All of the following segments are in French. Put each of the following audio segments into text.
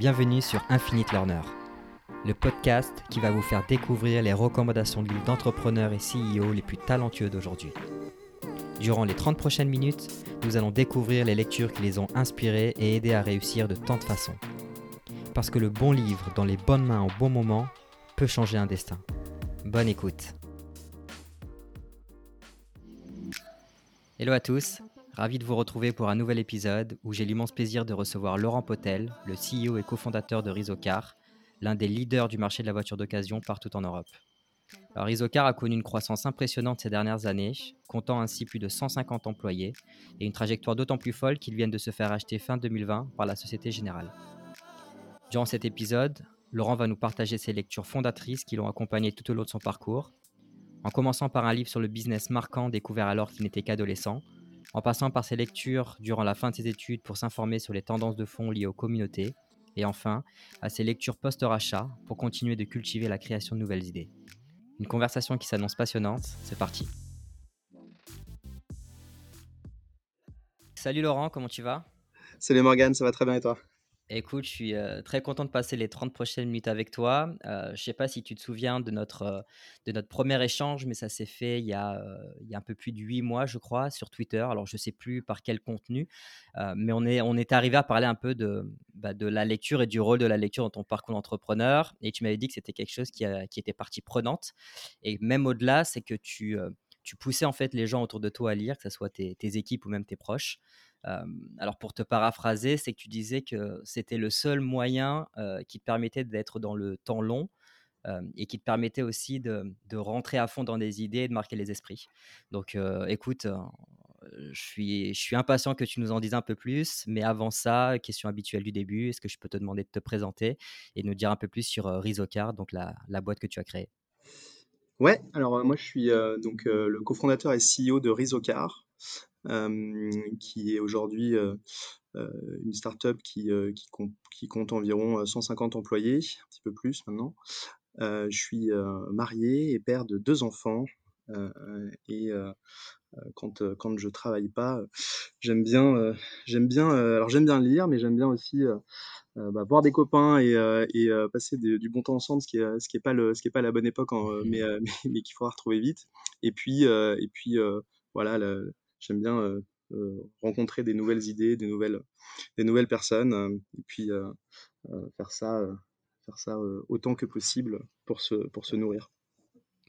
Bienvenue sur Infinite Learner, le podcast qui va vous faire découvrir les recommandations de livres d'entrepreneurs et CEO les plus talentueux d'aujourd'hui. Durant les 30 prochaines minutes, nous allons découvrir les lectures qui les ont inspirés et aidés à réussir de tant de façons. Parce que le bon livre dans les bonnes mains au bon moment peut changer un destin. Bonne écoute. Hello à tous, ravi de vous retrouver pour un nouvel épisode où j'ai l'immense plaisir de recevoir Laurent Potel, le CEO et cofondateur de Rizocar, l'un des leaders du marché de la voiture d'occasion partout en Europe. Rizocar a connu une croissance impressionnante ces dernières années, comptant ainsi plus de 150 employés et une trajectoire d'autant plus folle qu'ils viennent de se faire acheter fin 2020 par la Société Générale. Durant cet épisode, Laurent va nous partager ses lectures fondatrices qui l'ont accompagné tout au long de son parcours, en commençant par un livre sur le business marquant découvert alors qu'il n'était qu'adolescent, en passant par ses lectures durant la fin de ses études pour s'informer sur les tendances de fond liées aux communautés, et enfin à ses lectures post-rachat pour continuer de cultiver la création de nouvelles idées. Une conversation qui s'annonce passionnante, c'est parti. Salut Laurent, comment tu vas? Salut Morgane, ça va très bien et toi? Écoute, je suis très content de passer les 30 prochaines minutes avec toi. Je ne sais pas si tu te souviens de notre, de notre premier échange, mais ça s'est fait il y, a, il y a un peu plus de 8 mois, je crois, sur Twitter. Alors, je ne sais plus par quel contenu, mais on est, on est arrivé à parler un peu de, bah, de la lecture et du rôle de la lecture dans ton parcours d'entrepreneur. Et tu m'avais dit que c'était quelque chose qui, qui, était partie prenante. Et même au-delà, c'est que tu, tu poussais en fait les gens autour de toi à lire, que ce soit tes équipes ou même tes proches alors pour te paraphraser, c'est que tu disais que c'était le seul moyen qui te permettait d'être dans le temps long et qui te permettait aussi de, rentrer à fond dans des idées et de marquer les esprits. Donc écoute, je suis, impatient que tu nous en dises un peu plus, mais avant ça, question habituelle du début, est-ce que je peux te demander de te présenter et de nous dire un peu plus sur Rizocar, donc la, la boîte que tu as créée? Ouais, alors moi je suis donc le cofondateur et CEO de Rizocar qui est aujourd'hui une startup qui, qui, qui, compte environ 150 employés, un petit peu plus maintenant. je suis marié et père de deux enfants. et quand, quand je travaille pas, j'aime bien, j'aime bien, alors j'aime bien lire, mais j'aime bien aussi bah, voir des copains et, et passer du bon temps ensemble, ce qui est, ce qui est pas le, ce qui est pas la bonne époque, en, mais, mais, mais qu'il faudra retrouver vite. Et puis, et puis voilà, le, J'aime bien rencontrer des nouvelles idées, des nouvelles, des nouvelles personnes, et puis faire ça, faire ça autant que possible pour se, pour se nourrir.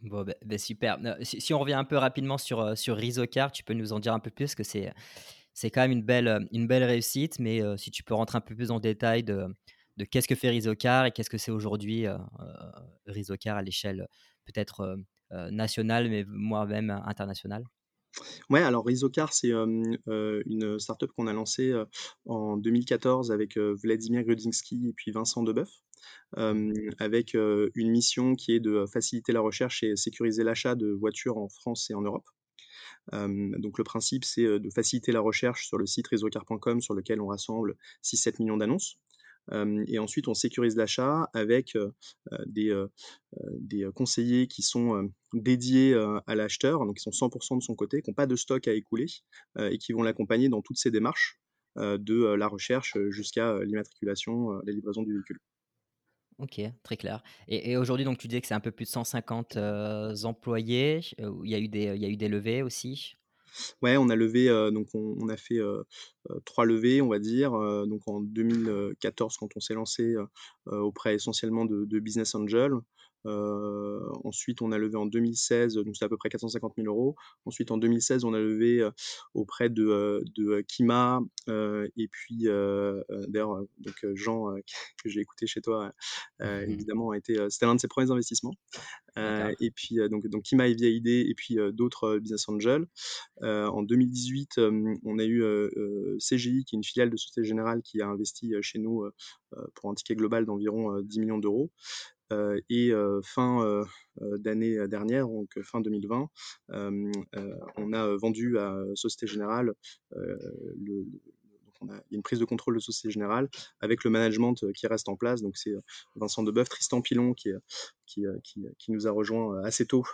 Bon, ben, ben super. Si, on revient un peu rapidement sur, sur Rizocar, tu peux nous en dire un peu plus, que c'est, c'est quand même une belle, une belle réussite, mais si tu peux rentrer un peu plus en détail de, de qu'est-ce que fait Rizocar et qu'est-ce que c'est aujourd'hui euh, Rizocar à l'échelle peut-être nationale, mais moi-même internationale. Ouais, alors Rizocar, c'est une startup qu'on a lancée en 2014 avec Vladimir Grudzinski et puis Vincent Deboeuf, avec une mission qui est de faciliter la recherche et sécuriser l'achat de voitures en France et en Europe. donc le principe, c'est de faciliter la recherche sur le site rizocar.com sur lequel on rassemble 6-7 millions d'annonces et ensuite, on sécurise l'achat avec des, des conseillers qui sont dédiés à l'acheteur, donc qui sont 100% de son côté, qui n'ont pas de stock à écouler et qui vont l'accompagner dans toutes ces démarches de la recherche jusqu'à l'immatriculation, la livraison du véhicule. Ok, très clair. Et, aujourd'hui, donc tu disais que c'est un peu plus de 150 employés. Il y a eu des, il y a eu des levées aussi? Ouais, on a levé, donc on, a fait trois levées, on va dire. donc en 2014, quand on s'est lancé auprès essentiellement de, de Business Angel, euh, ensuite, on a levé en 2016, donc c'est à peu près 450 000 euros. Ensuite, en 2016, on a levé euh, auprès de, de Kima et puis d'ailleurs, donc Jean que j'ai écouté chez toi, mmh évidemment, a été, c'était l'un de ses premiers investissements. et puis donc, donc Kima et VID et puis d'autres business angels. en 2018, on a eu CGI, qui est une filiale de Société Générale, qui a investi chez nous pour un ticket global d'environ 10 millions d'euros. Euh, et euh, fin euh, d'année dernière, donc fin 2020, on a vendu à Société Générale le, y a une prise de contrôle de Société Générale avec le management qui reste en place. Donc c'est Vincent Deboeuf, Tristan Pilon qui, qui, qui, nous a rejoint assez tôt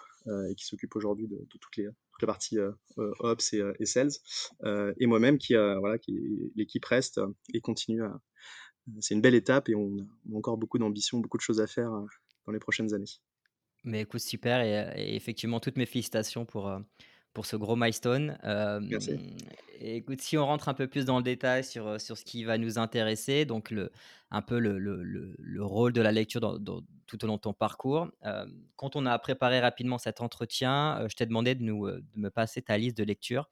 et qui s'occupe aujourd'hui de, toutes les, toute la partie Ops et, Sales. et moi-même qui, voilà, qui l'équipe reste et continue c'est une belle étape et on a on encore beaucoup d'ambition, beaucoup de choses à faire, dans les prochaines années. Mais écoute, super et et effectivement, toutes mes félicitations pour, pour ce gros milestone. Merci. Hem, et écoute, si on rentre un peu plus dans le détail sur, heu, sur ce qui va nous intéresser, donc le un peu le le le le rôle de la lecture dans dans tout au long de ton parcours. Hem, quand on a préparé rapidement cet entretien, je t'ai demandé de nous, de me passer ta liste de lecture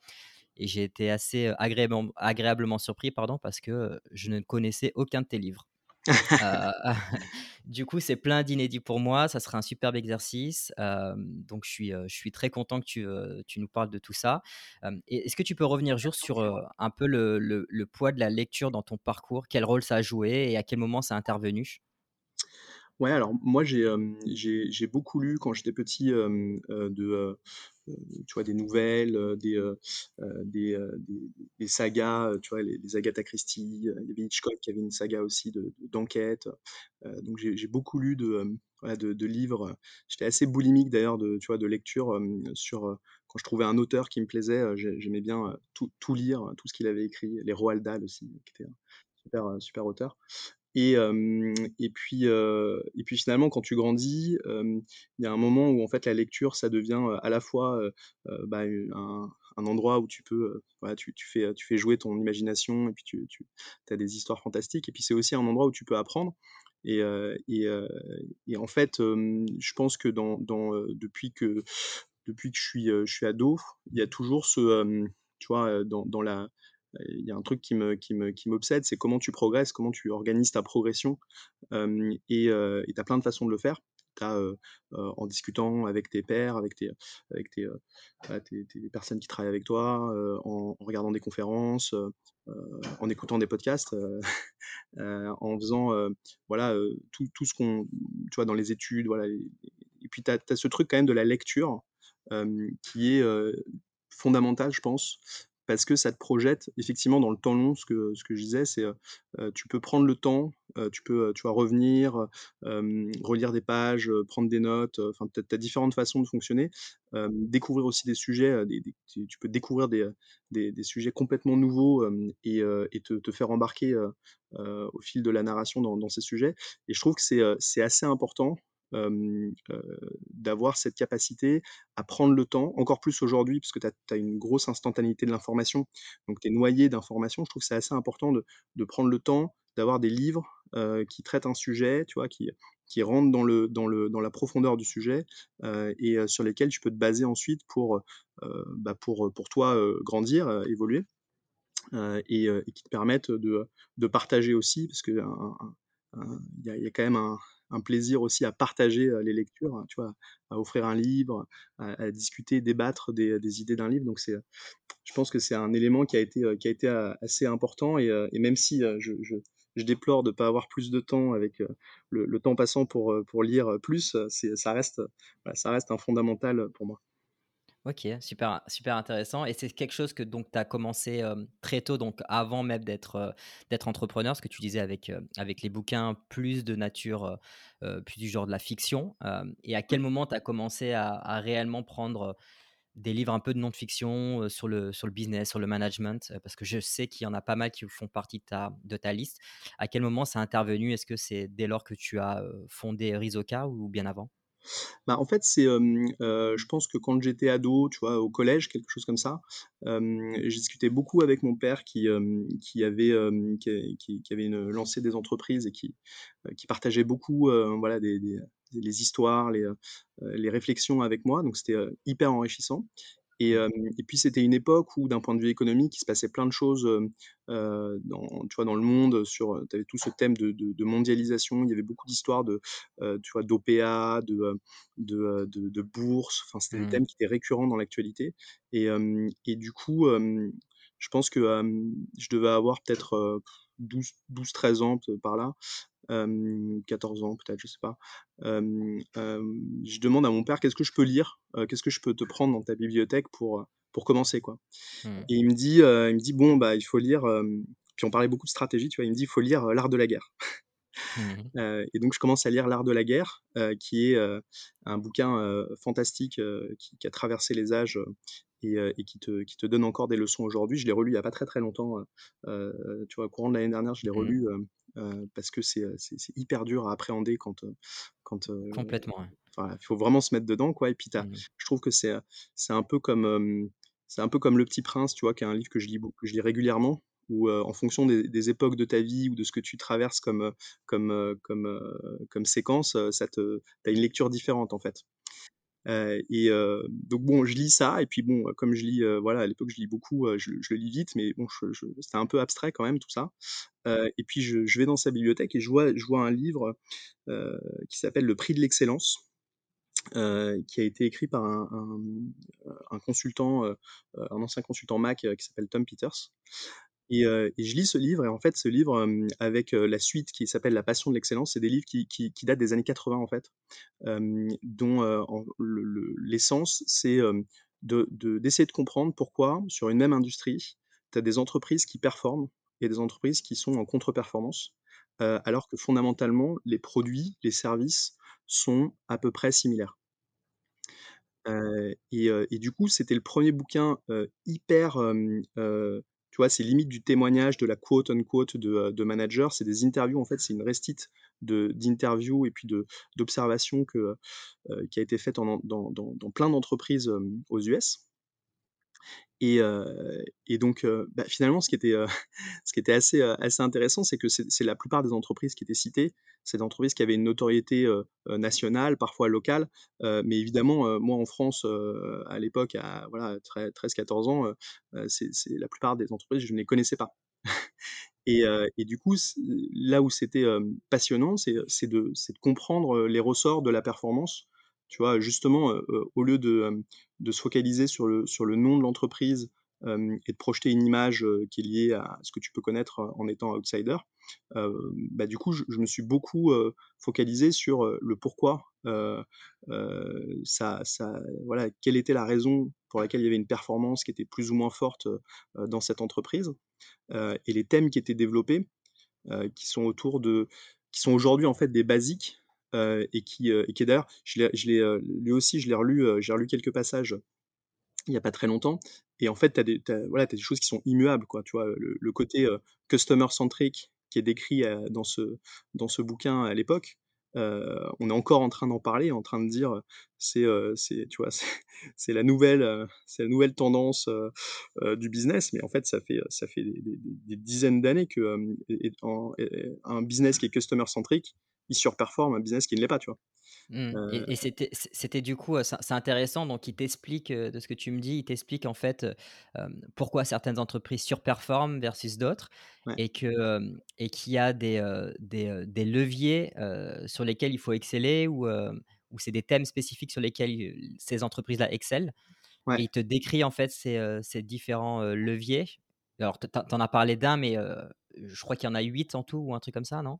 et j'ai été assez, agréablement agréablement surpris, pardon, parce que, je ne connaissais aucun de tes livres. Heu, du coup, c'est plein d'inédits pour moi, ça sera un superbe exercice, donc je suis, heu, je suis très content que tu, nous parles de tout ça. Est-ce que tu peux revenir juste sur, un peu le le le poids de la lecture dans ton parcours? Quel rôle ça a joué et à quel moment ça a intervenu? Ouais, alors moi j'ai, j'ai beaucoup lu quand j'étais petit, de, tu vois, des nouvelles, des, des, des sagas, tu vois, les Agatha Christie, il y avait Hitchcock qui avait une saga aussi de de d'enquête, donc j'ai beaucoup lu de, de livres, j'étais assez boulimique d'ailleurs de, de lecture, sur, quand je trouvais un auteur qui me plaisait, j'aimais bien, tout tout lire, tout ce qu'il avait écrit, les Roald Dahl aussi, qui était un super, super auteur. Et et puis, et puis finalement quand tu grandis, il y a un moment où en fait la lecture ça devient, à la fois, bah, un endroit où tu peux, voilà, tu tu fais, tu fais jouer ton imagination et puis tu tu as des histoires fantastiques. Et puis c'est aussi un endroit où tu peux apprendre. Et et et en fait, je pense que depuis que depuis que je suis, je suis ado, il y a toujours ce, tu vois, dans dans la il y a un truc qui me qui me qui m'obsède, c'est comment tu progresses, comment tu organises ta progression, et et tu as plein de façons de le faire. As, en discutant avec tes pairs, avec tes, avec tes, personnes qui travaillent avec toi, en regardant des conférences, en écoutant des podcasts, en faisant, voilà, tout tout ce qu'on tu vois, dans les études, voilà et puis tu as ce truc quand même de la lecture, qui est, fondamental, je pense, parce que ça te projette effectivement dans le temps long. Ce que je disais, c'est, heu, tu peux prendre le temps, tu peux, tu vois, revenir, relire des pages, prendre des notes, enfin, tu as différentes façons de fonctionner. Découvrir aussi des sujets, tu peux découvrir des, sujets complètement nouveaux, et te faire embarquer, au fil de la narration dans ces sujets et je trouve que c'est assez important, d'avoir cette capacité à prendre le temps, encore plus aujourd'hui tu as tu as une grosse instantanéité de l'information, donc tu es noyé d'informations. Je trouve que c'est assez important de de prendre le temps, d'avoir des livres, qui traitent un sujet, tu vois, qui qui rentrent dans le dans le dans la profondeur du sujet, et sur lesquels tu peux te baser ensuite pour, bah, pour, pour toi, grandir, évoluer, et qui te permettent de de partager aussi parce qu'un un un il y y a quand même un un plaisir aussi à partager, les lectures, tu vois? À offrir un livre, à discuter, débattre des idées d'un livre donc c'est, je pense que c'est un élément qui a été, qui a été assez important et même si, je déplore de pas avoir plus de temps avec, le temps passant pour, pour lire plus, c'est ça reste, ça reste un fondamental, pour moi. OK, super super intéressant et c'est quelque chose que donc tu as commencé, très tôt, donc avant même d'être, d'être entrepreneur? Ce que tu disais avec, avec les bouquins plus de nature, plus du genre de la fiction, et à quel moment tu as commencé à à réellement prendre, des livres un peu de non-fiction, sur le sur le business, sur le management? Parce que je sais qu'il y en a pas mal qui font partie de ta de ta liste. À quel moment c'est intervenu? Est-ce que c'est dès lors que tu as, fondé Rizoka ou bien avant? Bah, en fait, c'est, je pense que quand j'étais ado, tu vois, au collège, quelque chose comme ça, je discutais beaucoup avec mon père qui, qui avait, qui qui avait lancé des entreprises et qui, qui partageait beaucoup, voilà, des les histoires, les, les réflexions avec moi, donc c'était, hyper enrichissant et puis c'était une époque où d'un point de vue économique, il se passait plein de choses, dans tu vois, dans le monde sur, tu avais tout ce thème de de de mondialisation. Il y avait beaucoup d'histoires de, tu vois, d'OPA, de, de, bourse, enfin, c'était des Mmh. thèmes qui étaient récurrents dans l'actualité et du coup, je pense que, je devais avoir peut-être, heu, 12-12-13 ans, par là, hem, 14 ans peut-être, je sais pas. Je demande à mon père: «Qu'est-ce que je peux lire? Qu'est-ce que je peux te prendre dans ta bibliothèque pour, pour commencer, quoi?» Mmh. et il me dit, il me dit: «Bon, bah, il faut lire», puis on parlait beaucoup de stratégie, tu vois? Il me dit: «Il faut lire, L'art de la guerre». Mmh et donc je commence à lire L'art de la guerre, qui est, un bouquin, fantastique, qui qui a traversé les âges, et heu et qui te qui te donne encore des leçons aujourd'hui. Je l'ai relu il y a pas très, très longtemps, heu heu, tu vois? Au courant de l'année dernière, je l'ai Mmh. relu, parce que c'est, hyper dur à appréhender quand, quand, Complètement, il faut vraiment se mettre dedans, quoi et puis Mmh mh. je trouve que c'est, un peu comme, c'est un peu comme Le Petit Prince, tu vois? Qui est un livre que je lis beau que je lis régulièrement où, heu, en fonction des des époques de ta vie ou de ce que tu traverses comme, comme, comme, heu, comme séquence, heu, ça te tu as une lecture différente, en fait. Heu et heu, donc bon, je lis ça et puis bon, comme je lis, voilà, à l'époque, je lis beaucoup, je le lis vite, mais bon, c'était un peu abstrait quand même tout ça. Et puis je vais dans sa bibliothèque et je vois un livre, qui s'appelle Le Prix de l'excellence, qui a été écrit par un consultant, un ancien consultant Mac, qui s'appelle Tom Peters et je lis ce livre et en fait, ce livre, avec, la suite qui s'appelle La Passion de l'excellence, c'est des livres qui datent des années 80 en fait, dont, l'essence, c'est, d'essayer de comprendre pourquoi, sur une même industrie, tu as des entreprises qui performent et des entreprises qui sont en contre-performance, alors que fondamentalement, les produits, les services sont à peu près similaires. Et du coup, c'était le premier bouquin, hyper, tu vois, c'est limite du témoignage, de la quote unquote de, heu, de manager. C'est des interviews, en fait, c'est une restite d'interviews et puis d'observations heu, qui a été faite dans plein d'entreprises, hem, aux US et donc bah, finalement, ce qui était, heu, ce qui était assez, intéressant, c'est que c'est la plupart des entreprises qui étaient citées, c'est des entreprises qui avaient une notoriété, nationale, parfois locale, mais évidemment, moi en France, à l'époque, à voilà, trei 13-14 ans, c'est la plupart des entreprises, je ne les connaissais pas et du coup, là où c'était, passionnant, c'est, de comprendre, les ressorts de la performance. Tu vois? Justement, au lieu de, se focaliser sur le nom de l'entreprise, et de projeter une image, qui est liée à ce que tu peux connaître, en étant outsider, bah, du coup, je me suis beaucoup, focalisé sur, le pourquoi, ça ça voilà, quelle était la raison pour laquelle il y avait une performance qui était plus ou moins forte, dans cette entreprise et les thèmes qui étaient développés, qui sont autour de qui sont aujourd'hui en fait des basiques, et qui, heu et qui d'ailleurs je je heu, lui aussi je l'ai relu, j'ai relu quelques passages il y a pas très longtemps et en fait tu as des voilà, as des choses qui sont immuables quoi, tu vois? Le côté, heu, customer centric qui est décrit, dans ce dans ce bouquin à l'époque, on est encore en train d'en parler, en train de dire, c'est, tu vois? C'est la nouvelle, c'est la nouvelle tendance, du business, mais en fait ça fait, ça fait des dizaines d'années que, business qui est customer centric, il surperforme un business qui ne l'est pas, tu vois? Mmh et et c'était du coup, c'est intéressant donc il t'explique, de ce que tu me dis, il t'explique en fait, pourquoi certaines entreprises surperforment versus d'autres ouais. et que, et qu'il y a des, des, leviers, sur lesquels il faut exceller ou, ou c'est des thèmes spécifiques sur lesquels, ces entreprises-là excellent et il te décrit en fait ces, ces différents, leviers. Alors tu en as parlé d'un mais, je crois qu'il y en a 8 en tout ou un truc comme ça, non?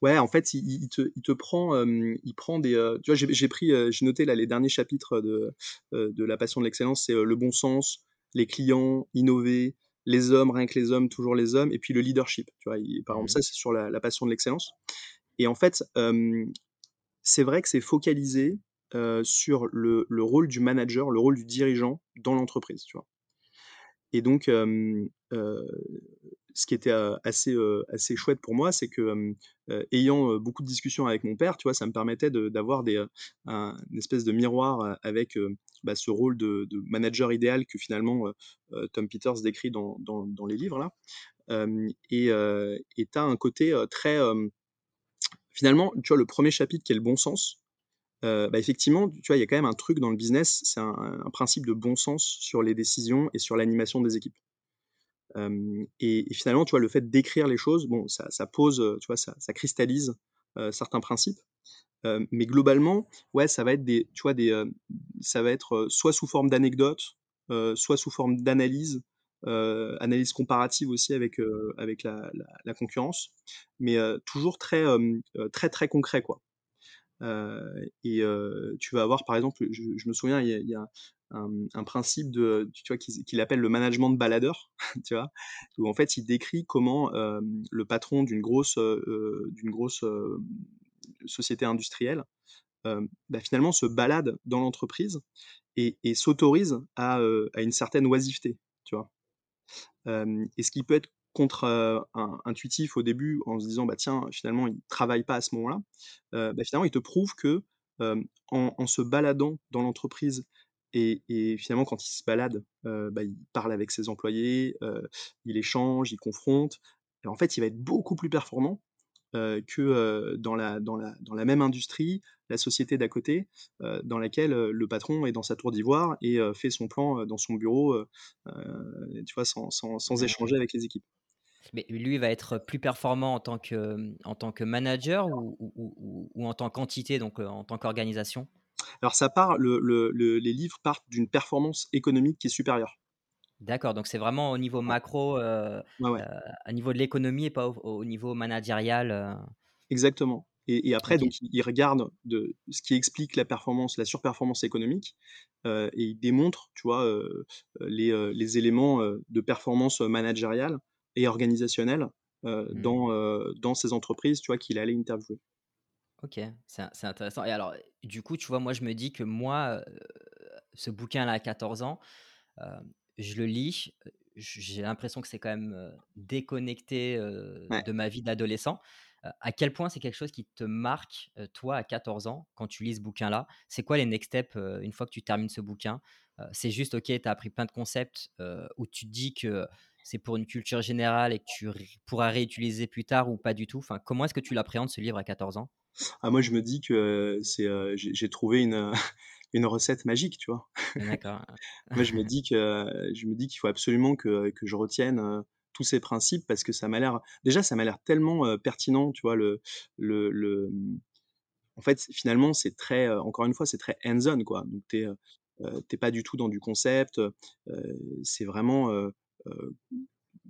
Ouais, en fait, il te il te prend, il prend des, tu vois, j'ai pris, j'ai noté là les derniers chapitres de, de La Passion de l'excellence, c'est, le bon sens, les clients, innover, les hommes, rien que les hommes, toujours les hommes et puis le leadership, tu vois? Il par exemple, Mmh ça, c'est sur la la passion de l'excellence et en fait, c'est vrai que c'est focalisé, sur le le rôle du manager, le rôle du dirigeant dans l'entreprise, tu vois? Et donc, ce qui était, assez, assez chouette pour moi, c'est que, ayant, beaucoup de discussions avec mon père, tu vois, ça me permettait d'avoir un une espèce de miroir, avec, bah, ce rôle de manager idéal que finalement, Tom Peters décrit dans dans les livres là. Et tu as un côté, très, finalement, tu vois, le premier chapitre qui est le bon sens, bah, effectivement, tu vois, il y a quand même un truc dans le business, c'est un principe de bon sens sur les décisions et sur l'animation des équipes. Et finalement, tu vois, le fait d'écrire les choses, bon, ça pose, tu vois, ça cristallise, certains principes, mais globalement, ouais, ça va être des tu vois, des, ça va être, soit sous forme d'anecdotes, soit sous forme d'analyse, analyse comparative aussi avec, avec la concurrence, mais toujours très, très, très concret, quoi. Heu et heu, tu vas avoir par exemple, je me souviens, il y a un, principe de tu vois, qu'il appelle le management de baladeur, tu vois? Où en fait, il décrit comment, hem, le patron d'une grosse, d'une grosse, société industrielle, bah, finalement se balade dans l'entreprise et s'autorise à, à une certaine oisiveté, tu vois? Et ce qui peut être contre, heu, in intuitif au début en se disant: «Bah, tiens, finalement, il travaille pas à ce moment-là», bah, finalement, il te prouve que, en en se baladant dans l'entreprise et et finalement quand il se balade, bah, il parle avec ses employés, il échange, il confronte et en fait, il va être beaucoup plus performant, que, dans la dans la dans la même industrie, la société d'à côté, dans laquelle, le patron est dans sa tour d'ivoire et fait son plan, dans son bureau, tu vois, sans sans sans Mmh. échanger avec les équipes. Mais lui, il va être plus performant en tant que, en tant que manager ou ou ou ou ou en tant qu'entité, donc en tant qu'organisation? Alors ça part le le le les livres partent d'une performance économique qui est supérieure. D'accord, donc c'est vraiment au niveau macro, heu ouais, ouais. heu, au niveau de l'économie et pas au au niveau managérial, Exactement et et après donc il regarde de ce qui explique la performance, la surperformance économique, et il démontre, tu vois, les, éléments, de performance, managériale et organisationnelle, heu, Mmh. dans, heu, dans ces entreprises, tu vois, qu'il allait interviewer. OK, c'est in c'est intéressant et alors, du coup, tu vois, moi, je me dis que moi, heu, ce bouquin-là à 14 ans, je le lis, j'ai l'impression que c'est quand même, déconnecté, Ouais. de ma vie d'adolescent. À quel point c'est quelque chose qui te marque, toi, à 14 ans, quand tu lis ce bouquin-là? C'est quoi les next steps, une fois que tu termines ce bouquin? C'est juste, OK, tu as appris plein de concepts, où tu te dis que c'est pour une culture générale et que tu pourras réutiliser plus tard ou pas du tout? Enfin, comment est-ce que tu l'appréhendes ce livre à 14 ans? Ah moi je me dis que c'est, heu, j'ai trouvé une, heu, une recette magique, tu vois? D'accord. Moi, je me dis que je me dis qu'il faut absolument que que je retienne, tous ces principes parce que ça m'a l'air déjà, ça m'a l'air tellement, pertinent, tu vois? Le le le, mmh, en fait, finalement, c'est très, encore une fois, c'est très hands on, quoi. Donc tu es, heu heu, tu es pas du tout dans du concept, c'est vraiment,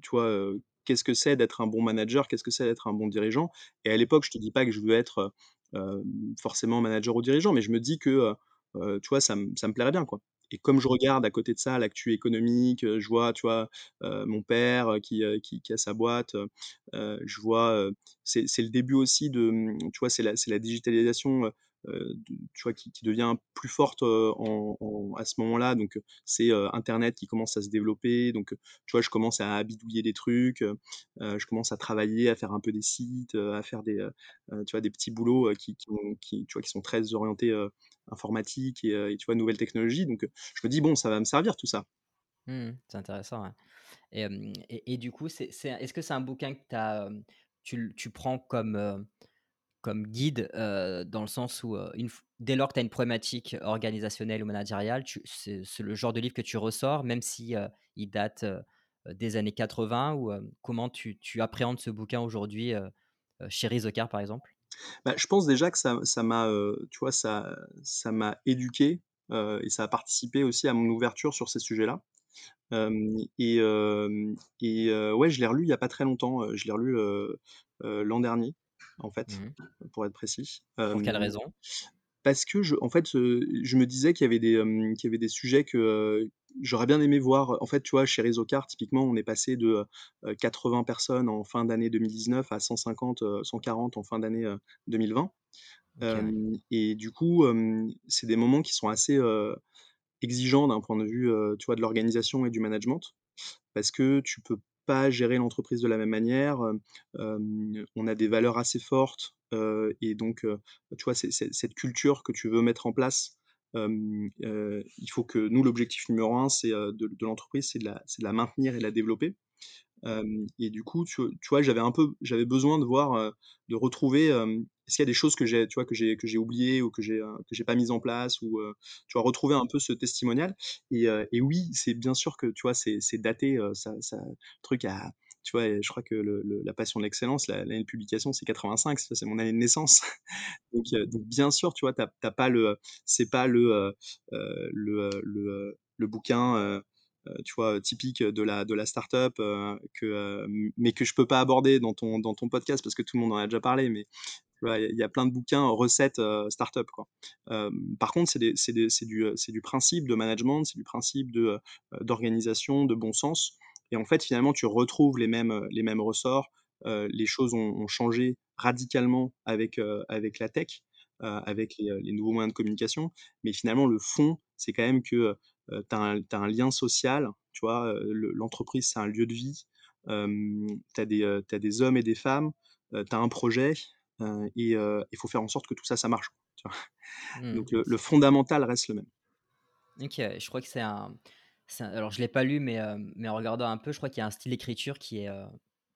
tu vois, qu'est-ce que c'est d'être un bon manager? Qu'est-ce que c'est d'être un bon dirigeant? Et à l'époque, je te dis pas que je veux être, forcément manager ou dirigeant, mais je me dis que, tu vois, ça me ça me plairait bien, quoi. Et comme je regarde à côté de ça l'actu économique, je vois, tu vois, mon père, qui, qui a sa boîte, je vois, c'est le début aussi de, mmh, tu vois, c'est la la digitalisation, tu vois, qui devient plus forte, en à ce moment-là, donc heu, c'est, internet qui commence à se développer, donc tu vois, je commence à bidouiller des trucs, je commence à travailler, à faire un peu des sites, à faire des, tu vois, des petits boulots, qui qui tu vois, qui sont très orientés, informatique et tu vois, nouvelles technologies, donc je me dis: «Bon, ça va me servir tout ça». Mmh C'est intéressant. Et et du coup, c'est c'est est-ce que c'est un bouquin que as, tu tu prends comme, comme guide, dans le sens où, une dès lors que tu as une problématique organisationnelle ou managériale, c'est le genre de livre que tu ressors même si, il date, des années 80 ou, comment tu appréhendes ce bouquin aujourd'hui, chez Rizocar, par exemple? Bah, je pense déjà que ça ça m'a, tu vois, ça ça m'a éduqué, et ça a participé aussi à mon ouverture sur ces sujets-là. Et hem et ouais, je l'ai relu il y a pas très longtemps, je l'ai relu, l'an dernier, en fait, Mmh pour être précis. Pour quelle raison? parce que je en fait, je me disais qu'il y avait des, qu'il y avait des sujets que, j'aurais bien aimé voir. En fait, tu vois, chez typiquement, on est passé de, heu 80 personnes en fin d'année 2019 à 150, heu, 140 en fin d'année, heu, 2020. OK, ouais. Hem et du coup, c'est des moments qui sont assez, exigeants d'un point de vue, tu vois, de l'organisation et du management. Parce que tu peux pas gérer l'entreprise de la même manière, hem, hem, on a des valeurs assez fortes, heu et donc, tu vois, cette culture que tu veux mettre en place, il faut que nous, l'objectif numéro un, c'est, de l'entreprise, c'est de la maintenir et de la développer. Et du coup, tu vois, j'avais un peu j'avais besoin de voir, de retrouver, hem, est-ce qu'il y a des choses que j'ai tu vois, que j'ai que j'ai oubliées ou que j'ai, heu, que j'ai pas mises en place ou, heu, tu vois, retrouver un peu ce testimonial? Et heu et oui, c'est bien sûr que, tu vois, c'est daté, heu, ça truc a tu vois, je crois que La Passion de l'excellence, la l'année de publication, c'est 85, ça, c'est mon année de naissance. Donc bien sûr, tu vois, tu as tu as pas le, c'est pas le, le, le, bouquin, tu vois, typique de la de la start-up, mais que je peux pas aborder dans ton dans ton podcast parce que tout le monde en a déjà parlé, mais il y a plein de bouquins, recettes, start-up, quoi. Par contre, c'est c'est c'est du, c'est du principe de management, c'est du principe de, d'organisation, de bon sens et en fait, finalement, tu retrouves les mêmes, les mêmes ressorts. Les choses ont changé radicalement avec, avec la tech, avec les, nouveaux moyens de communication, mais finalement, le fond, c'est quand même que, tu as un lien social, tu vois? L'entreprise, c'est un lieu de vie, tu as des, des hommes et des femmes, tu as un projet, et il faut faire en sorte que tout ça, ça marche, tu vois? Mmh. Donc le le fondamental reste le même. OK, je crois que c'est un alors je l'ai pas lu, mais mais en regardant un peu, je crois qu'il y a un style d'écriture qui est,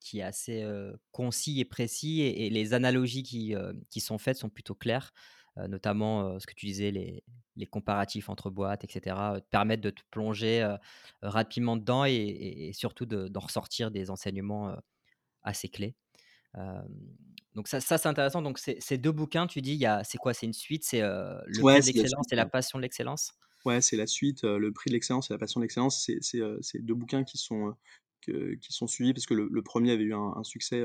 qui est assez, concis et précis et et les analogies qui, qui sont faites sont plutôt claires, notamment, ce que tu disais, les les comparatifs entre boîtes et cetera, heu, te permettent de te plonger, rapidement dedans et et et surtout de d'en ressortir des enseignements, assez clés. Donc ça ça c'est intéressant, donc ces 2 bouquins, tu dis, il y a c'est quoi? C'est une suite? C'est, heu, Le Ouais, prix de l'excellence et la passion de l'excellence? Ouais, c'est la suite, Le prix de l'excellence et la passion de l'excellence, c'est c'est, heu, c'est 2 bouquins qui sont, heu, que qui sont suivis parce que le le 1er avait eu un un succès,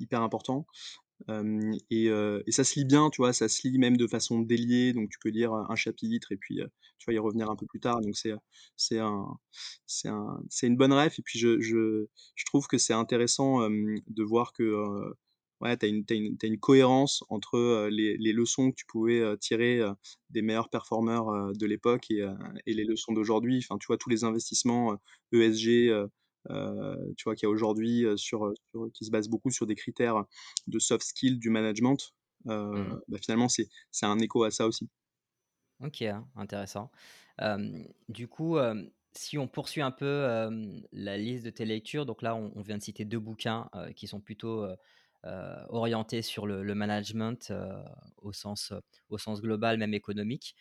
hyper important. Et ça se lit bien, tu vois? Ça se lit même de façon déliée, donc tu peux lire, un chapitre et puis, tu vas y revenir un peu plus tard, donc c'est, c'est un c'est un une bonne réf et puis je je je trouve que c'est intéressant, de voir que, ouais, tu as une tu as une tu as une cohérence entre, les les leçons que tu pouvais, tirer, des meilleurs performeurs, de l'époque et et les leçons d'aujourd'hui. Enfin, tu vois, tous les investissements, ESG, tu vois, qu'il y a aujourd'hui, sur, heu, sur qui se basent beaucoup sur des critères de soft skills du management, Mmh bah, finalement, c'est c'est un écho à ça aussi. OK, intéressant. Du coup, si on poursuit un peu, la liste de tes lectures, donc là, on on vient de citer 2 bouquins, qui sont plutôt, orientés sur le le management, au sens, au sens global, même économique.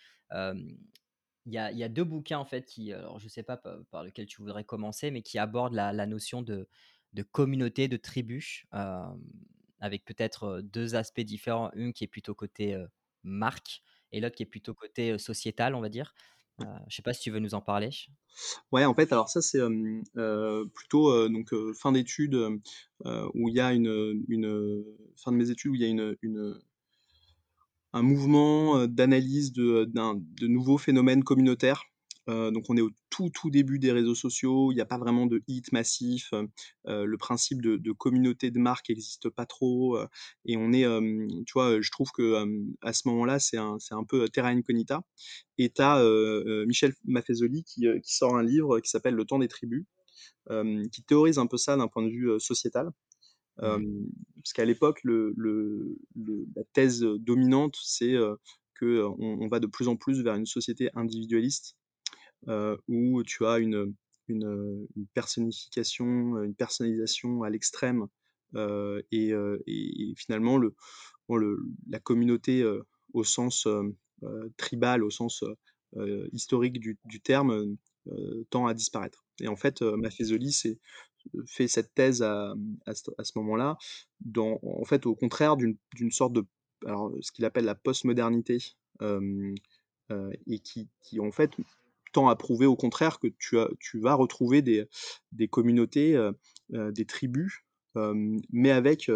Il y a il y a 2 bouquins, en fait, qui, alors je sais pas pa par lequel tu voudrais commencer, mais qui abordent la la notion de de communauté, de tribu, hem, avec peut-être, heu, 2 aspects différents. Une qui est plutôt côté, marque et l'autre qui est plutôt côté, sociétal, on va dire. Je sais pas si tu veux nous en parler? Ouais, en fait, alors ça, c'est, plutôt, donc fin d'études, où il y a une, fin de mes études où il y a une, un mouvement, heu, d'analyse d'un de nouveaux phénomènes communautaires. Heu, donc on est au tout, tout début des réseaux sociaux, il y a pas vraiment de hit massif, le principe de communauté de marque existe pas trop, et on est, tu vois, je trouve que, à ce moment-là, c'est un peu, terra incognita. Et tu as, Michel Maffezoli qui, qui sort un livre qui s'appelle Le temps des tribus, qui théorise un peu ça d'un point de vue, heu, Mmh. Hem, puisqu'à l'époque, la thèse, dominante, c'est, qu'on on va de plus en plus vers une société individualiste, où tu as une, une, une personnification, une personnalisation à l'extrême, et finalement la communauté, au sens, tribal, au sens, historique du terme, heu, tend à disparaître et en fait, heu, Maffezoli fait cette thèse à, ce moment-là, en fait, au contraire d'une sorte de alors, ce qu'il appelle la postmodernité, et qui en fait tend à prouver au contraire que tu as tu vas retrouver des communautés, des tribus, mais avec,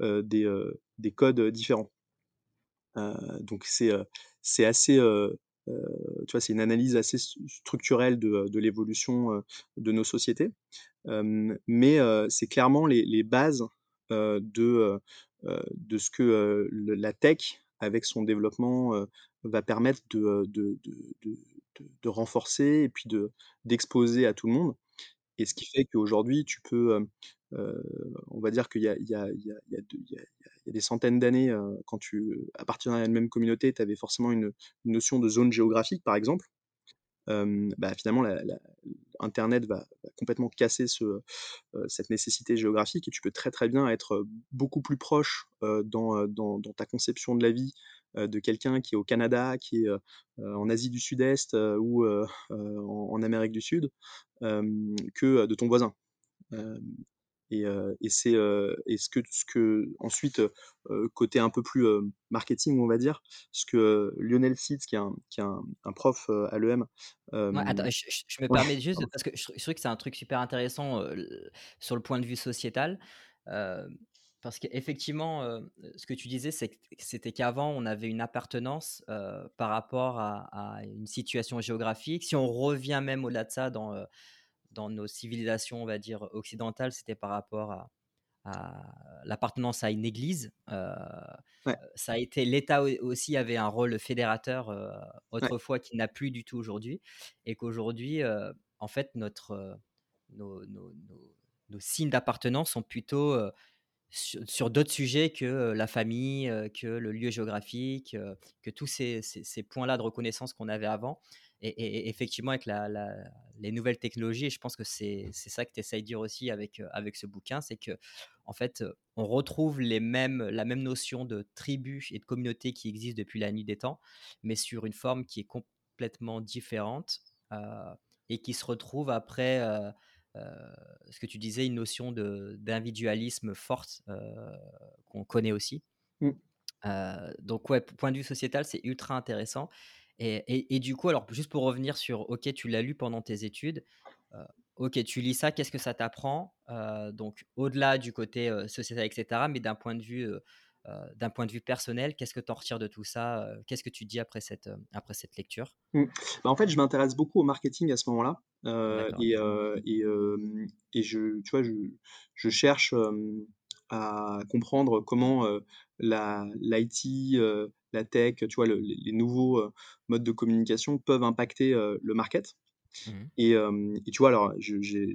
des, codes différents. Donc c'est, assez, tu vois, c'est une analyse assez structurelle de de l'évolution, heu, de nos sociétés. Mais c'est clairement les bases, de, ce que, la tech, avec son développement, va permettre de, renforcer et puis de d'exposer à tout le monde et ce qui fait qu'aujourd'hui tu peux, on va dire qu'il y y y y a a des centaines d'années, quand tu appartenais à une même communauté, tu avais forcément une notion de zone géographique, par exemple. Bah, finalement la internet va complètement casser cette nécessité géographique et tu peux très, très bien être beaucoup plus proche, dans, ta conception de la vie, de quelqu'un qui est au Canada, qui est, en Asie du Sud-Est, ou en Amérique du Sud, que de ton voisin. Et c'est, ce que ce que ensuite, côté un peu plus, marketing, on va dire, ce que Lionel Sitt, qui est un qui est un un prof, à l'EM, Ouais, attends, je je je me ouais, permets juste parce que je je trouve que c'est un truc super intéressant, sur le point de vue sociétal. Parce qu'effectivement, ce que tu disais, c'était qu'avant, on avait une appartenance, par rapport à à une situation géographique. Si on revient même au-delà de ça dans, dans nos civilisations, on va dire, occidentales, c'était par rapport à à l'appartenance à une église. Ouais. ça a été l'État au aussi avait un rôle fédérateur, Ouais. autrefois qui n'a plus du tout aujourd'hui et qu'aujourd'hui, heu, en fait notre, nos nos nos nos signes d'appartenance sont plutôt, sur sur d'autres sujets que, la famille, que le lieu géographique, que tous ces ces ces points-là de reconnaissance qu'on avait avant et effectivement avec la la les nouvelles technologies et je pense que c'est ça que tu essayes de dire aussi avec, heu, avec ce bouquin, c'est qu'en fait, heu, on retrouve les mêmes la même notion de tribu et de communauté qui existe depuis la nuit des temps, mais sur une forme qui est complètement différente, heu et qui se retrouve après, ce que tu disais, une notion d'individualisme forte, qu'on connaît aussi. Mmh. Donc ouais, point de vue sociétal, c'est ultra intéressant et et et du coup, alors juste pour revenir sur OK, tu l'as lu pendant tes études, OK, tu lis ça, qu'est-ce que ça t'apprend? Donc au-delà du côté, heu, sociétal et cetera, mais d'un point de vue, d'un point de vue personnel, qu'est-ce que tu en retires de tout ça? Qu'est-ce que tu dis après cette, après cette lecture? Mmh. Bah, en fait, je m'intéresse beaucoup au marketing à ce moment-là, et heu et et je tu vois, je je cherche, à comprendre comment, la l'IT, la tech, tu vois, le les nouveaux, modes de communication peuvent impacter, le market Mmh et tu vois, alors je j'ai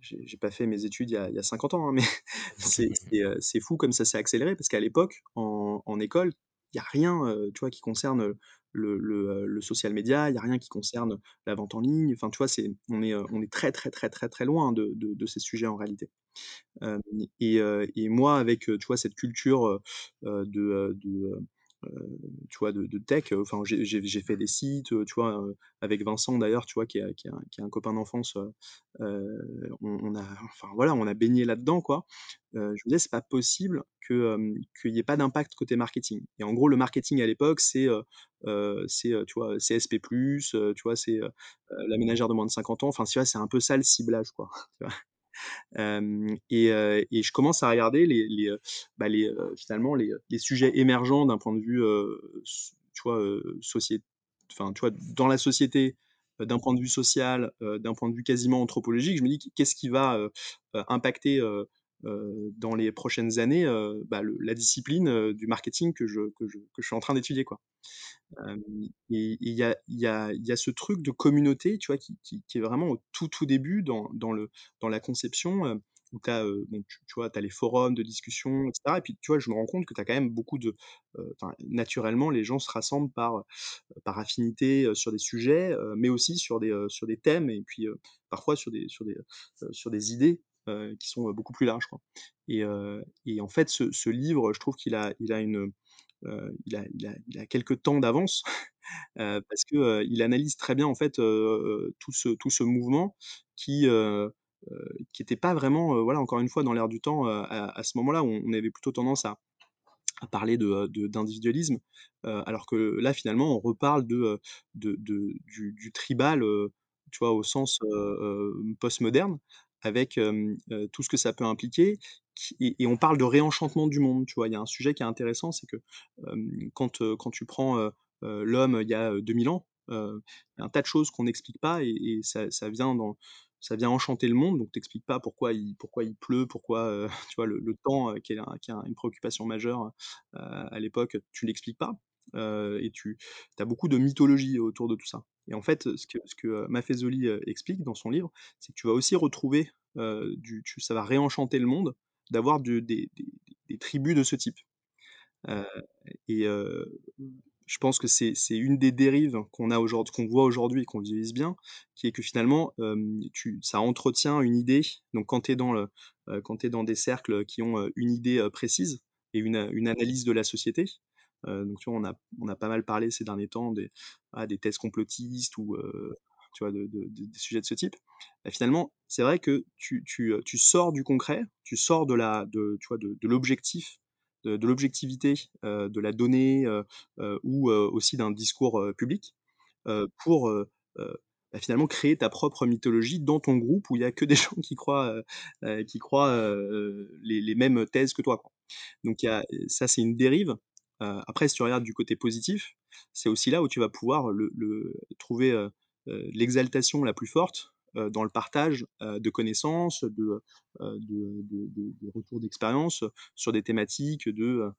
j'ai, pas fait mes études il y a il y a 50 ans, hein, mais c'est fou comme ça s'est accéléré parce qu'à l'époque, en en école, il y a rien, tu vois, qui concerne, le le, social media, il y a rien qui concerne la vente en ligne. Enfin, tu vois, c'est on est, on est très, très, très, très, très loin de de de ces sujets en réalité. Et et moi avec, tu vois, cette culture, de, tu vois, de tech, enfin, j'ai fait des sites, heu, tu vois, heu, avec Vincent d'ailleurs, tu vois, qui est qui est un copain d'enfance, on a enfin voilà, on a baigné là-dedans, quoi. Je me disais: «C'est pas possible que, qu'il y ait pas d'impact côté marketing» et en gros, le marketing à l'époque, c'est, c'est, tu vois, CSP+, tu vois, c'est, la ménagère de moins de 50 ans, enfin, tu vois, c'est un peu ça le ciblage, quoi? Et je commence à regarder les bah, finalement les, sujets émergents d'un point de vue, tu vois, dans la société, d'un point de vue social, d'un point de vue quasiment anthropologique. Je me dis: «Qu'est-ce qui va, impacter, dans les prochaines années, heu, bah, le la discipline, heu, du marketing que je que je que je suis en train d'étudier, quoi?» Et il y a y a y a ce truc de communauté, tu vois, qui qui qui est vraiment au tout, tout début dans dans le dans la conception, où as, heu, bon, tu vois, as les forums de discussion et cetera et puis, tu vois, je me rends compte que tu as quand même beaucoup de, enfin, naturellement, les gens se rassemblent par, par affinité, heu, sur des sujets, mais aussi sur des, sur des thèmes et puis, parfois sur des sur des, sur des idées, heu, qui sont, beaucoup plus larges, et en fait, ce livre, je trouve qu'il a quelques temps d'avance, parce que, il analyse très bien en fait, tout ce mouvement qui, heu heu, qui était pas vraiment, encore une fois, dans l'air du temps, à ce moment-là, où on avait plutôt tendance à parler d'individualisme, alors que là, finalement, on reparle du tribal, au sens, heu, postmoderne avec, tout ce que ça peut impliquer et on parle de réenchantement du monde, tu vois? Il y a un sujet qui est intéressant, c'est que, quand, tu prends, l'homme il y a, heu, 2000 ans, heu, il y a un tas de choses qu'on n'explique pas et ça vient enchanter le monde, donc tu expliques pas pourquoi il pleut, pourquoi, tu vois, le temps, qui est une préoccupation majeure, à l'époque, tu l'expliques pas, heu et tu as beaucoup de mythologie autour de tout ça. Et en fait, ce que ce Maffezoli, heu, explique dans son livre, c'est que tu vas aussi retrouver, du tu ça va réenchanter le monde d'avoir de des tribus de ce type, et je pense que c'est une des dérives qu'on voit aujourd'hui et qu'on visualise bien, qui est que finalement, ça entretient une idée, donc quand tu es dans des cercles qui ont, une idée, précise et une, analyse de la société, donc tu vois, on a on a pas mal parlé ces derniers temps des ah, des thèses complotistes ou, heu, tu vois, de de de des sujets de ce type. Bah, finalement, c'est vrai que tu tu, heu, tu sors du concret, tu sors de de de l'objectif, de l'objectivité, de la donnée, ou, aussi d'un discours, public, pour, bah, finalement créer ta propre mythologie dans ton groupe où il y a que des gens qui croient, qui croient, les les mêmes thèses que toi. Donc ça, c'est une dérive. Heu, après si tu regardes du côté positif, c'est aussi là où tu vas pouvoir le le trouver, heu heu, l'exaltation la plus forte, dans le partage, de connaissances, de, heu, de de de de retours d'expérience, sur des thématiques de,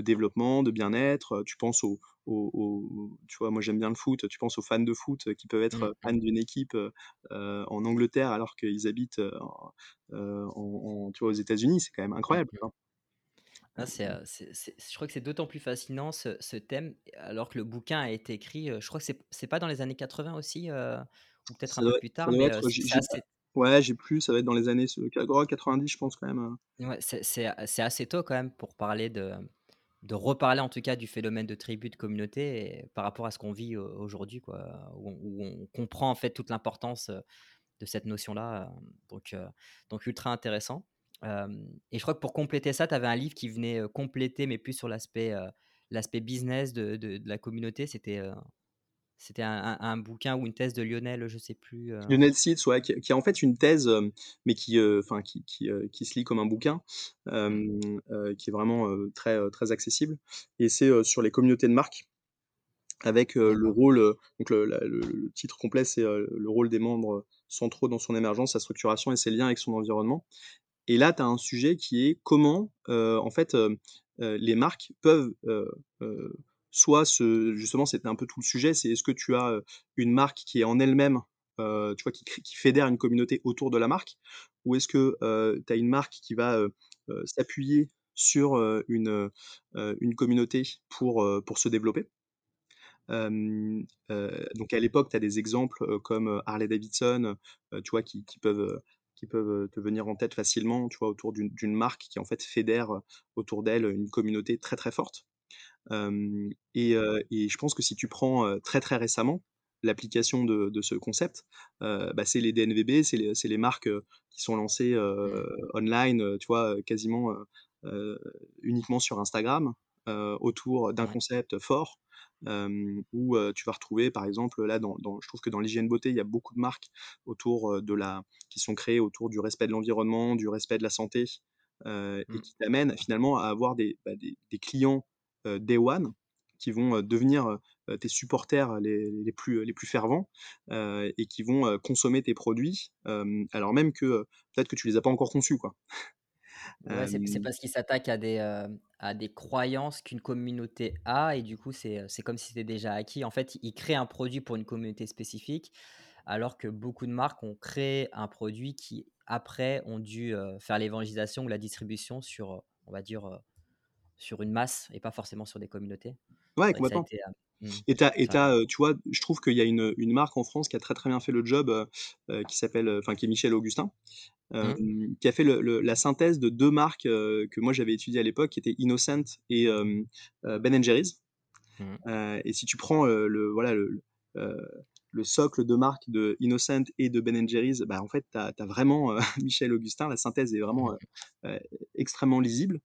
développement, de bien-être. Tu penses aux aux tu vois, moi j'aime bien le foot, tu penses aux fans de foot qui peuvent Mmh être fans mh. d'une équipe, en Angleterre alors qu'ils habitent, en en tu vois, aux États-Unis, c'est quand même Mmh incroyable? Ah c'est, je crois que c'est d'autant plus fascinant ce ce thème, alors que le bouquin a été écrit, je crois que c'est pas dans les années 80 aussi, ou peut-être un Ça peu doit plus tard, doit mais, être, assez ouais, j'ai plus, ça va être dans les années ce oh 90 je pense quand même, Ouais, c'est assez tôt quand même pour parler de de reparler en tout cas du phénomène de tribu, de communauté et par rapport à ce qu'on vit au aujourd'hui quoi, où on où on comprend en fait toute l'importance, de cette notion-là, donc ultra intéressant. Et je crois que pour compléter ça, tu avais un livre qui venait, compléter, mais plus sur l'aspect, l'aspect business de de de la communauté. C'était, c'était un un un bouquin ou une thèse de Lionel, je sais plus, Lionel Sietz, ouais, qui qui est en fait une thèse, mais qui, qui qui, se lit comme un bouquin, Mmh. qui est vraiment, très, très accessible et c'est, sur les communautés de marques avec, le rôle, donc le la le le titre complet c'est, «Le rôle des membres centraux dans son émergence, sa structuration et ses liens avec son environnement» et là, tu as un sujet qui est comment, en fait, les marques peuvent, soit se justement, c'était un peu tout le sujet, c'est est-ce que tu as, une marque qui est en elle-même, tu vois, qui fédère une communauté autour de la marque? Ou est-ce que, tu as une marque qui va, s'appuyer sur, une, une communauté pour, pour se développer? Donc à l'époque, tu as des exemples, comme Harley-Davidson, heu, tu vois, qui peuvent, qui peuvent, te venir en tête facilement, tu vois, autour d'une marque qui en fait fédère, autour d'elle une communauté très, très forte. Et je pense que si tu prends, très, très récemment, l'application de de ce concept, bah, c'est les DNVB, c'est les les marques, qui sont lancées, Mmh. online, tu vois, quasiment, uniquement sur Instagram, heu, autour d'un concept fort, où, tu vas retrouver par exemple, là dans dans je trouve que dans l'hygiène beauté, il y a beaucoup de marques autour, de la qui sont créées autour du respect de l'environnement, du respect de la santé, et Mmh. qui t'amènent finalement à avoir des, bah, des des clients, day one qui vont, devenir, tes supporters les les plus, les plus fervents, et qui vont, consommer tes produits, alors même que, peut-être que tu les as pas encore conçus, quoi. Ouais, c'est parce qu'ils s'attaquent à des, à des croyances qu'une communauté a et du coup, c'est, comme si c'était déjà acquis. En fait, ils créent un produit pour une communauté spécifique, alors que beaucoup de marques ont créé un produit qui, après, ont dû, faire l'évangélisation ou la distribution sur, on va dire, sur une masse et pas forcément sur des communautés. Ouais, complètement mmh, et tu as et tu vois, je trouve qu'il y a une une marque en France qui a très, très bien fait le job, qui s'appelle, enfin qui est Michel Augustin, Mmh. qui a fait le le la synthèse de 2 marques, que moi j'avais étudiées à l'époque, qui étaient Innocent et heu, Ben& Jerry's, Mmh. et si tu prends, le voilà le socle de marque de Innocent et de Ben& Jerry's, bah, en fait, tu as vraiment, Michel Augustin. La synthèse est vraiment, heu, extrêmement lisible,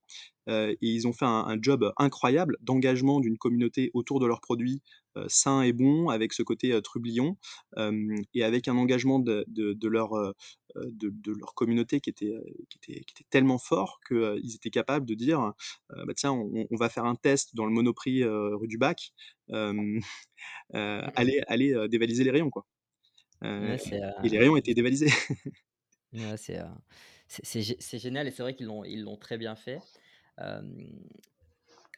et ils ont fait un un job incroyable d'engagement d'une communauté autour de leurs produits, heu, sains et bons avec ce côté, trublion, et avec un engagement de de de leur, de de leur communauté qui était, qui était qui était tellement fort que, heu, ils étaient capables de dire, «Bah, tiens, on on va faire un test dans le Monoprix, rue du Bac, heu, Mmh mh. allez allez, dévaliser les rayons, quoi», Ouais, et les rayons étaient dévalisés. Ouais, c'est, génial et c'est vrai qu'ils l'ont ils l'ont très bien fait.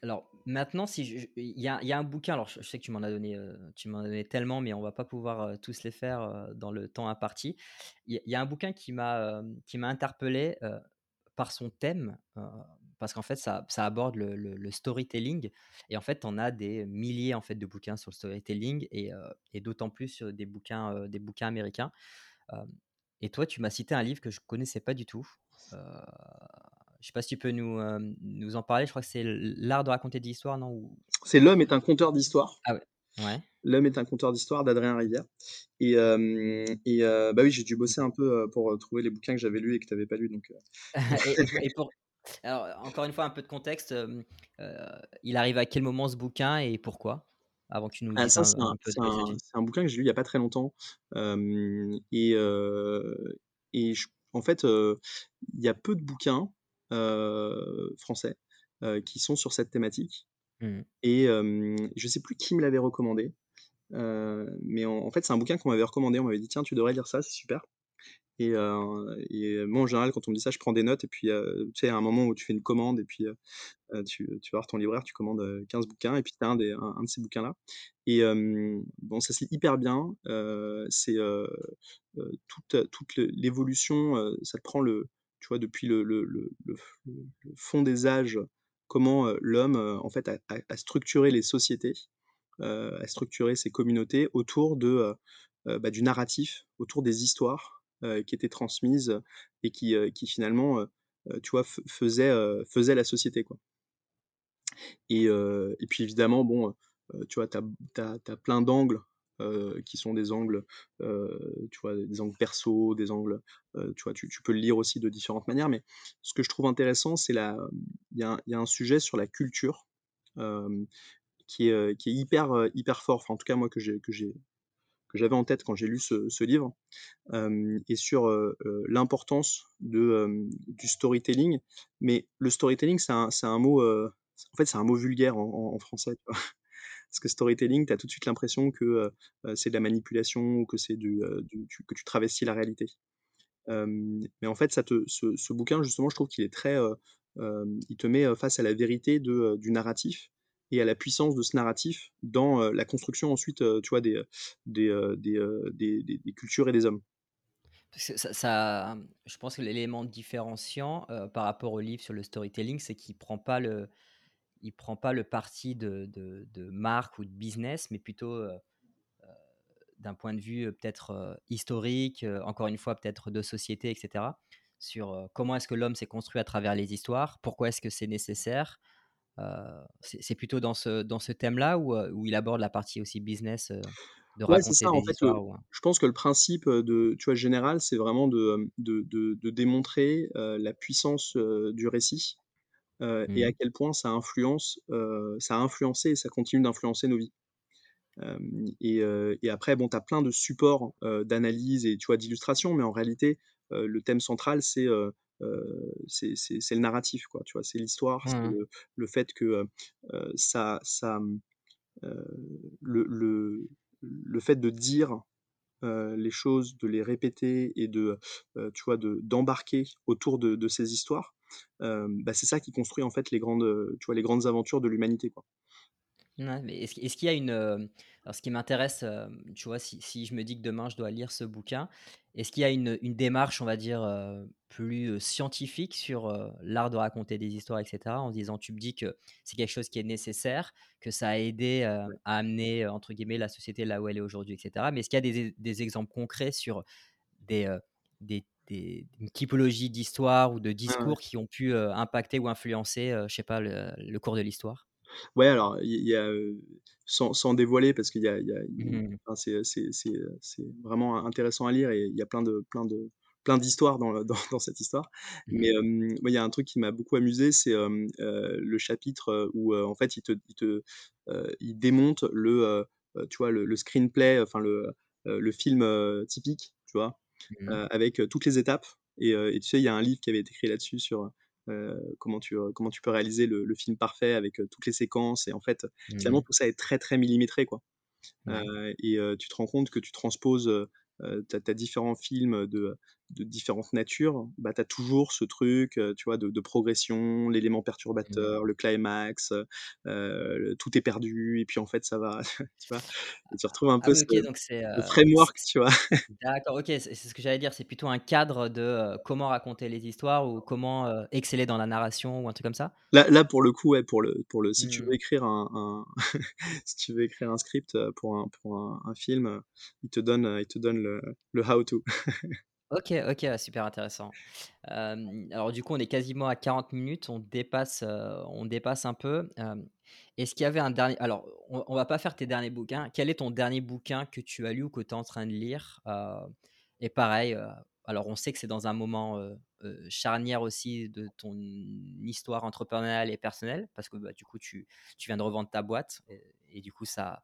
Alors maintenant si il y a a un bouquin, alors je sais que tu m'en as donné, heu, tu m'en as donné tellement, mais on va pas pouvoir, heu, tous les faire, heu, dans le temps imparti. Il y a a un bouquin qui m'a, qui m'a interpellé, par son thème, parce qu'en fait ça aborde le storytelling et en fait, en as des milliers, en fait, de bouquins sur le storytelling et et d'autant plus, heu, des bouquins, des bouquins américains. Et toi, tu m'as cité un livre que je connaissais pas du tout, je sais pas si tu peux nous, hem, nous en parler? Je crois que c'est L'art de raconter des histoires, non? C'est L'homme est un conteur d'histoires. Ah ouais, ouais. L'homme est un conteur d'histoires d'Adrien Rivière et et heu, bah, oui, j'ai dû bosser un peu, pour, trouver les bouquins que j'avais lus et que tu avais pas lus donc Et et pour alors encore une fois un peu de contexte, il arrive à quel moment ce bouquin et pourquoi? Avant que tu nous Ah dises ça, un c'est un un peu c'est un s'agit. c'est un bouquin que j'ai lu il y a pas très longtemps, et et en fait, il y a peu de bouquins, français, heu, qui sont sur cette thématique. Mmh. Mh. et je sais plus qui me l'avait recommandé, heu, mais en en fait, c'est un bouquin qu'on m'avait recommandé. On m'avait dit: «Tiens, tu devrais lire ça, c'est super» et et moi, en général, quand on me dit ça, je prends des notes. Et puis, tu sais, à un moment où tu fais une commande et puis, tu tu vas voir ton libraire, tu commandes, heu, 15 bouquins. Et puis tu as un des un un de ces bouquins-là. Et bon, ça se lit hyper bien, c'est, toute toute l'évolution, ça te prend le tu vois, depuis le fond des âges, comment, l'homme, en fait, a structuré les sociétés, a structuré ses communautés autour de, bah, du narratif, autour des histoires, qui étaient transmises et qui, finalement, tu vois, la société, quoi. Et puis évidemment, bon, tu vois, as plein d'angles, heu, qui sont des angles, heu, tu vois, des angles perso, des angles, heu, tu vois, tu peux le lire aussi de différentes manières. Mais ce que je trouve intéressant, c'est la il y a un sujet sur la culture, hem, qui est, hyper, hyper fort. Enfin, en tout cas, moi, que j'ai que j'ai que j'avais en tête quand j'ai lu ce livre, et sur, l'importance de, du storytelling. Mais le storytelling, c'est un un mot, en fait, c'est un mot vulgaire en français? Parce que storytelling, tu as tout de suite l'impression que, c'est de la manipulation ou que c'est que tu travestis la réalité. Mais en fait, ça ce bouquin, justement, je trouve qu'il est très, il te met, face à la vérité du narratif et à la puissance de ce narratif dans, la construction ensuite, tu vois, des, des, des, des cultures et des hommes. Ça je pense que l'élément différenciant, par rapport au livre sur le storytelling, c'est qu'il prend pas le il prend pas le parti de de de marque ou de business, mais plutôt, heu heu, d'un point de vue, heu, peut-être, historique, encore une fois, peut-être de société et cetera. Sur, comment est-ce que l'homme s'est construit à travers les histoires? Pourquoi est-ce que c'est nécessaire? C'est plutôt dans ce dans ce thème-là où, où il aborde la partie aussi business, de Ouais, raconter ça, en des fait, le histoires heu je pense que le principe, de tu vois, général, c'est vraiment de, de démontrer, la puissance, du récit, et à mmh quel point ça influence, ça a influencé et ça continue d'influencer nos vies. Et après, bon, tu as plein de supports, d'analyse et tu vois, d'illustration, mais en réalité, le thème central, c'est, c'est le narratif, quoi, tu vois? C'est l'histoire, Mmh le le fait que, ça ça, mmh, le le le fait de dire, les choses, de les répéter et de, tu vois, de d'embarquer autour de de ces histoires, bah, c'est ça qui construit, en fait, les grandes, tu vois, les grandes aventures de l'humanité, quoi. Ouais, mais est-ce est-ce qu'il y a une, alors ce qui m'intéresse, tu vois, si si je me dis que demain je dois lire ce bouquin, est-ce qu'il y a une, une démarche, on va dire, plus, scientifique sur, l'art de raconter des histoires et cetera? En disant tu me dis que c'est quelque chose qui est nécessaire, que ça a aidé, à amener, entre guillemets «la société là où elle est aujourd'hui» et cetera. Mais est-ce qu'il y a des des exemples concrets sur des, des des une typologie d'histoire ou de ouais. discours qui ont pu, impacter ou influencer, heu, je sais pas, le le cours de l'histoire? Ouais, alors il y a, heu, sans sans dévoiler parce qu'il y a y a Mmh c'est, vraiment intéressant à lire et il y a plein de plein de plein d'histoires dans dans dans cette histoire. Mais, Mmh moi, il y a un truc qui m'a beaucoup amusé, c'est, le chapitre, où, en fait, il te il te, heu, il démonte le, tu vois, le le screenplay, enfin le, le film, typique, tu vois? Mh. Heu, avec, toutes les étapes et tu sais, il y a un livre qui avait été écrit là-dessus sur, comment tu, comment tu peux réaliser le le film parfait avec, toutes les séquences et en fait, finalement Mmh tout ça est très, très millimétré, quoi. Ouais. Et tu te rends compte que tu transposes, heu, tu as différents films, de de différentes natures, bah, tu as toujours ce truc, tu vois, de de progression, l'élément Mmh. perturbateur, le climax, tout est perdu et puis en fait ça va, tu vois? Et tu retrouves un Ah peu oui, ce donc le framework, c tu vois? d'accord, OK, c'est ce que j'allais dire, c'est plutôt un cadre de, comment raconter les histoires ou comment, exceller dans la narration ou un truc comme ça? Là là, pour le coup, ouais, pour le pour le si tu veux Mmh. écrire un un si tu veux écrire un script, pour un pour un un film, il te donne, il te donne le le how to. OK, OK, super intéressant. Alors du coup, on est quasiment à 40 minutes, on dépasse, on dépasse un peu. Est-ce qu'il y avait un dernier alors on on va pas faire tes derniers bouquins. Quel est ton dernier bouquin que tu as lu ou que tu es en train de lire? Et pareil, alors on sait que c'est dans un moment, charnière aussi de ton histoire entrepreneuriale et personnelle parce que, bah, du coup, tu tu viens de revendre ta boîte et du coup ça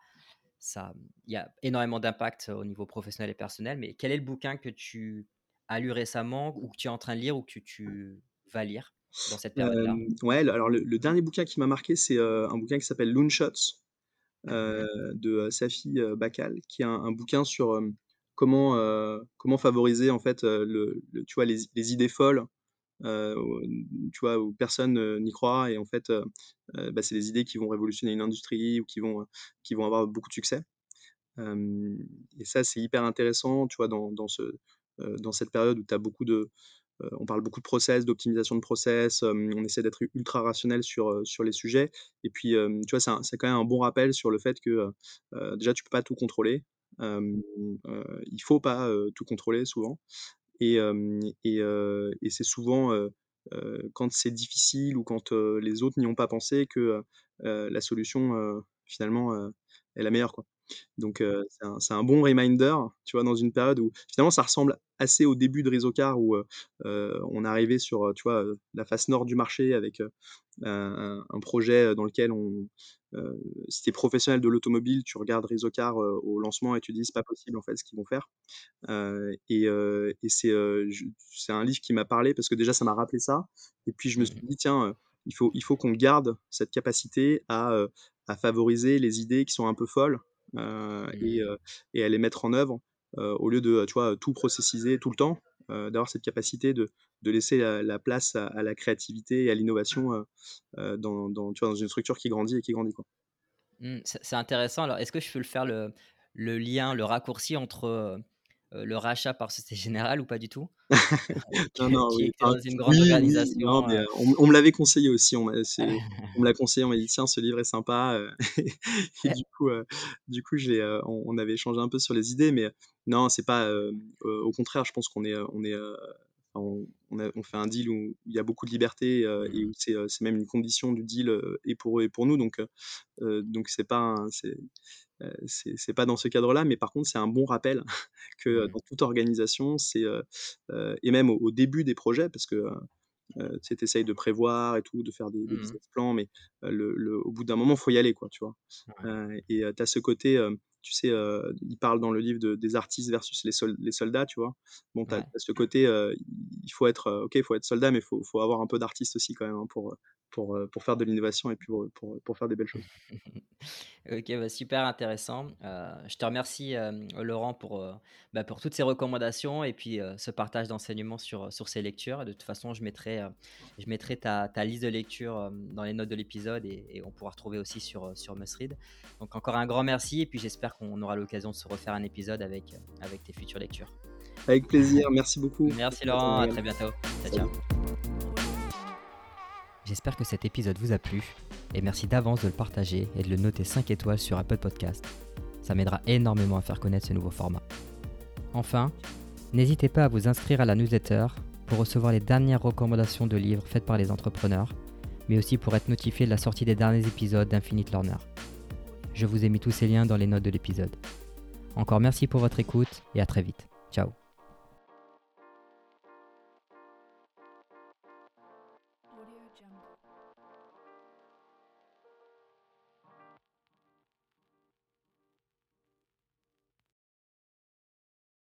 ça, il y a énormément d'impact au niveau professionnel et personnel. Mais quel est le bouquin que tu as lu récemment ou que tu es en train de lire ou que tu vas lire dans cette période-là? Ouais, alors le le dernier bouquin qui m'a marqué, c'est, un bouquin qui s'appelle Loonshots, heu, Mmh de, Safi, Bahcall, qui est un un bouquin sur, comment, comment favoriser en fait, heu, le le tu vois les les idées folles, tu vois où personne, heu, n'y croit et en fait, heu, bah, c'est des idées qui vont révolutionner une industrie ou qui vont, qui vont avoir beaucoup de succès. Et ça, c'est hyper intéressant, tu vois, dans dans ce, dans cette période où tu beaucoup de, on parle beaucoup de process, d'optimisation de process, on essaie d'être ultra rationnel sur, sur les sujets. Et puis, tu vois, c'est quand même un bon rappel sur le fait que, déjà tu peux pas tout contrôler, il faut pas, tout contrôler souvent et c'est souvent, quand c'est difficile ou quand, les autres n'y ont pas pensé que, la solution, finalement, est la meilleure. Donc c'est un c'est un bon reminder, tu vois, dans une période où finalement ça ressemble assez au début de Rizocar où, heu, on arrivait sur, tu vois, la face nord du marché avec, un un projet, dans lequel on, si tu es professionnel de l'automobile, tu regardes Rizocar, heu, au lancement et tu dis: «C'est pas possible en fait ce qu'ils vont faire». Et c'est, heu, je c'est un livre qui m'a parlé parce que déjà ça m'a rappelé ça et puis je me suis Mmh dit: «Tiens, il faut il faut qu'on garde cette capacité à favoriser les idées qui sont un peu folles, heu et Mmh heu et à les mettre en œuvre, heu, au lieu de, tu vois, tout processiser tout le temps». D'avoir cette capacité de de laisser la la place à à la créativité et à l'innovation, dans dans tu vois, dans une structure qui grandit et qui grandit, quoi. Mmh, c'est intéressant. Alors, est-ce que je peux le faire le le lien, le raccourci entre, le rachat par Société Générale ou pas du tout? Non, Que non, qui oui, enfin, une grande oui, oui, non, organisation, mais heu heu, on me l'avait conseillé aussi, on me l'a conseillé, on m'a dit: «Tiens, ce livre est sympa», et du coup, du coup, j'ai, on on avait échangé un peu sur les idées, mais non, c'est pas, au contraire, je pense qu'on est, on on on a on fait un deal où il y a beaucoup de liberté, heu et où c'est, heu, c'est même une condition du deal, heu et pour eux et pour nous, donc heu, donc c'est pas c'est, pas dans ce cadre-là, mais par contre, c'est un bon rappel que, dans toute organisation, c'est, et même au au début des projets parce que, heu, tu essayes de prévoir et tout, de faire des des Mmh business plans, mais le le au bout d'un moment, faut y aller, quoi, tu vois? Ouais, et tu as ce côté, tu sais, heu, il parle dans le livre de des artistes versus les sol les soldats, tu vois? Bon, tu as tu ouais. as ce côté, heu, il faut être, heu, OK, il faut être soldat, mais il faut faut avoir un peu d'artiste aussi quand même, hein, pour, pour, pour faire de l'innovation et puis pour, pour, pour faire des belles choses. OK, bah, super intéressant. Je te remercie, Laurent pour, bah, pour toutes ces recommandations et puis, ce partage d'enseignements sur, sur ces lectures. De toute façon, je mettrai, je mettrai ta ta liste de lecture, dans les notes de l'épisode et et on pourra retrouver aussi sur, sur Donc encore un grand merci et puis j'espère qu'on aura l'occasion de se refaire un épisode avec, heu, avec tes futures lectures. Avec plaisir, merci beaucoup. Merci Laurent, à très bientôt. Ciao, ciao. J'espère que cet épisode vous a plu et merci d'avance de le partager et de le noter 5 étoiles sur Apple Podcast. Ça m'aidera énormément à faire connaître ce nouveau format. Enfin, n'hésitez pas à vous inscrire à la newsletter pour recevoir les dernières recommandations de livres faites par les entrepreneurs, mais aussi pour être notifié de la sortie des derniers épisodes d'Infinite Learner. Je vous ai mis tous ces liens dans les notes de l'épisode. Encore merci pour votre écoute et à très vite. Ciao